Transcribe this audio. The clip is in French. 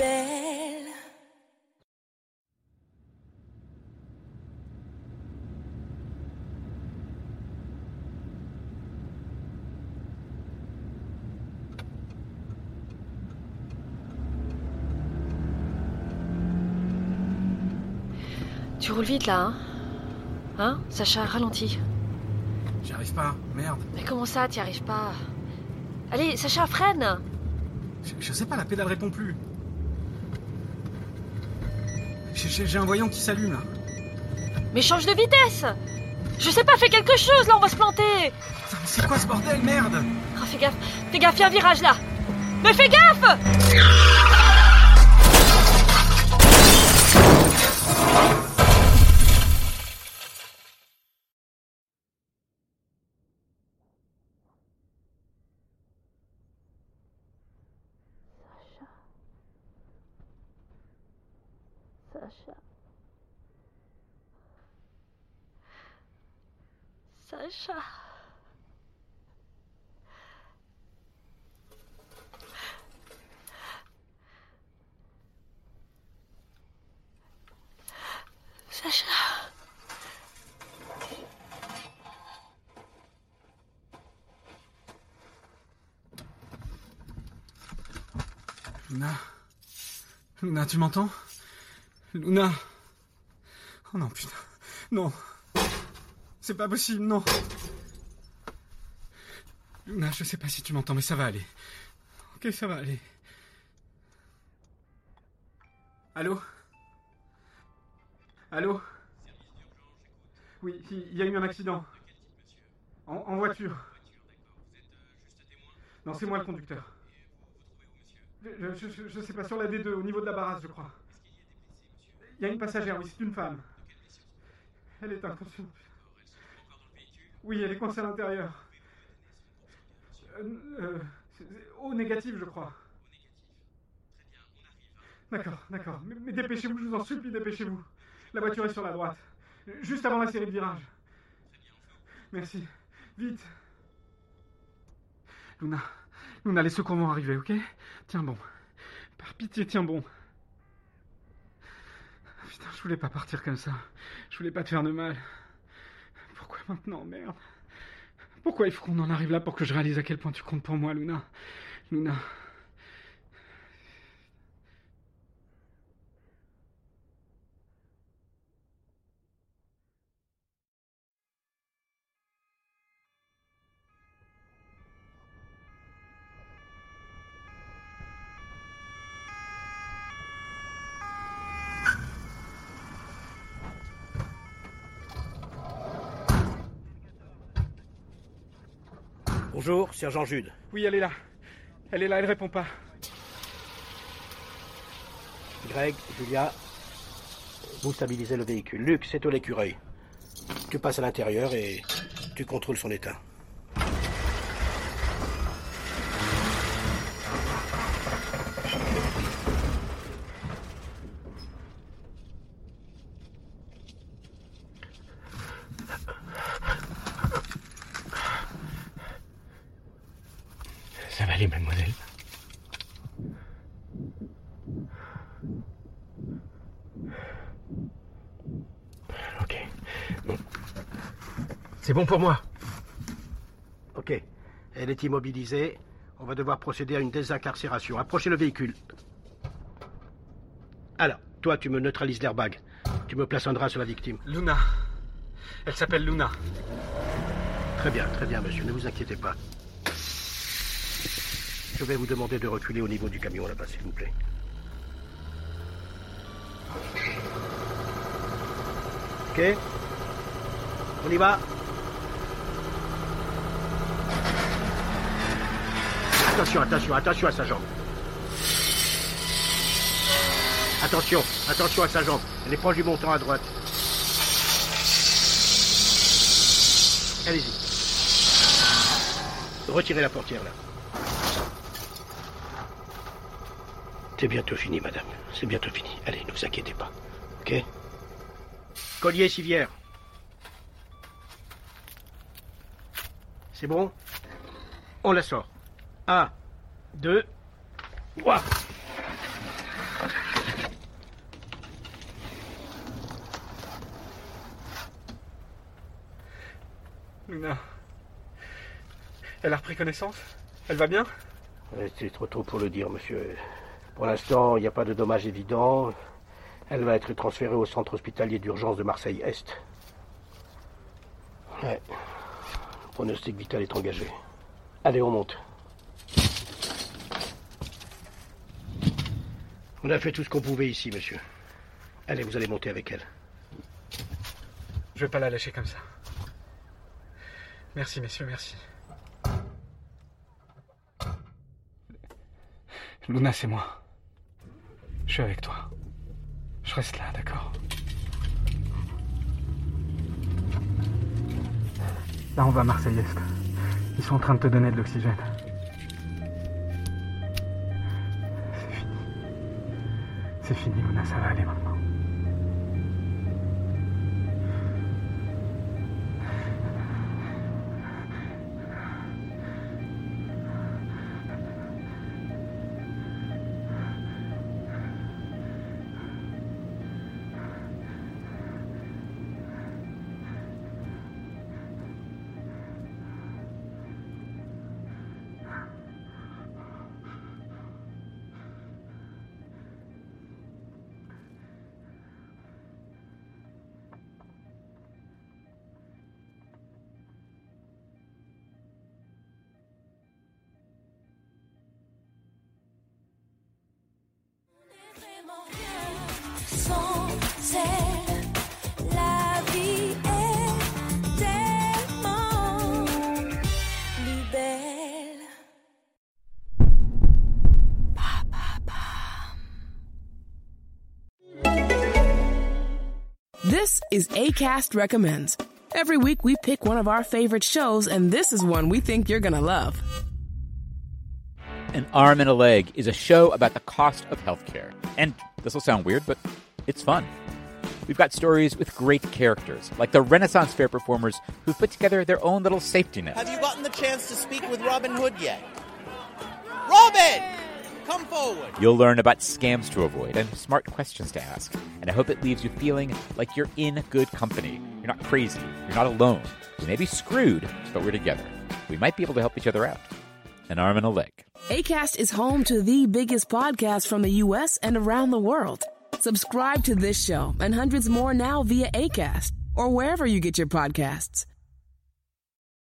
belle. Tu roules vite là, hein Hein Sacha, ralentis. J'y arrive pas, merde. Mais comment ça, t'y arrives pas? Allez, Sacha, freine je, je sais pas, la pédale répond plus. J'ai un voyant qui s'allume là. Mais change de vitesse! Je sais pas, fais quelque chose là, on va se planter! Putain, mais c'est quoi ce bordel, merde? Ah, fais gaffe, fais gaffe, y a un virage là! Mais fais gaffe Sacha. Sacha. Sacha. Luna. Luna, tu m'entends? Luna. Oh non, putain. Non. C'est pas possible, non. Luna, je sais pas si tu m'entends, mais ça va aller. Ok, ça va aller. Allô? Allô? Oui, il y a eu un accident. En, en voiture. Non, c'est moi le conducteur. Je, je, sais pas, sur la D2, au niveau de la barasse, je crois. Il y a une passagère, oui, c'est une femme. Elle est inconsciente. Oui, elle est coincée à l'intérieur. Euh, euh, au négatif, je crois. D'accord, d'accord. Mais, mais dépêchez-vous, je vous en supplie, dépêchez-vous. La voiture est sur la droite. Juste avant la série de virages. Merci. Vite. Luna. Luna, les secours vont arriver, ok? Tiens bon. Par pitié, tiens bon. Putain, je voulais pas partir comme ça. Je voulais pas te faire de mal. Pourquoi maintenant, merde? Pourquoi il faut qu'on en arrive là pour que je réalise à quel point tu comptes pour moi, Luna? Luna. Bonjour, sergent Jude. Oui, elle est là. Elle est là, elle répond pas. Greg, Julia, vous stabilisez le véhicule. Luc, c'est au l'écureuil. Tu passes à l'intérieur et tu contrôles son état. Mademoiselle. Ok. Bon. C'est bon pour moi. Ok. Elle est immobilisée. On va devoir procéder à une désincarcération. Approchez le véhicule. Alors, toi, tu me neutralises l'airbag. Tu me places un drap sur la victime. Luna. Elle s'appelle Luna. Très bien, très bien, monsieur. Ne vous inquiétez pas. Je vais vous demander de reculer au niveau du camion là-bas, s'il vous plaît. Ok On y va Attention, attention, attention à sa jambe. Attention, attention à sa jambe. Elle est proche du montant à droite. Allez-y. Retirez la portière là. C'est bientôt fini, madame. C'est bientôt fini. Allez, ne vous inquiétez pas. Ok Collier civière. C'est bon On la sort. Un, deux, trois. Luna. Elle a repris connaissance? Elle va bien? Ouais, C'est trop tôt pour le dire, monsieur. Pour l'instant, il n'y a pas de dommages évidents. Elle va être transférée au centre hospitalier d'urgence de Marseille-Est. Ouais. Le pronostic vital est engagé. Allez, on monte. On a fait tout ce qu'on pouvait ici, monsieur. Allez, vous allez monter avec elle. Je vais pas la lâcher comme ça. Merci, messieurs, merci. Luna, c'est moi. Je suis avec toi. Je reste là, d'accord Là, on va à Marseille-Est. Ils sont en train de te donner de l'oxygène. C'est fini. C'est fini, Luna, ça va aller maintenant. This is ACAST Recommends. Every week we pick one of our favorite shows, and this is one we think you're going to love. An Arm and a Leg is a show about the cost of healthcare. And this will sound weird, but it's fun. We've got stories with great characters, like the Renaissance Fair performers who've put together their own little safety net. Have you gotten the chance to speak with Robin Hood yet? Robin! Come forward! You'll learn about scams to avoid and smart questions to ask. And I hope it leaves you feeling like you're in good company. You're not crazy. You're not alone. We may be screwed, but we're together. We might be able to help each other out. An arm and a leg. ACAST is home to the biggest podcasts from the U.S. and around the world. Subscribe to this show and hundreds more now via ACAST or wherever you get your podcasts.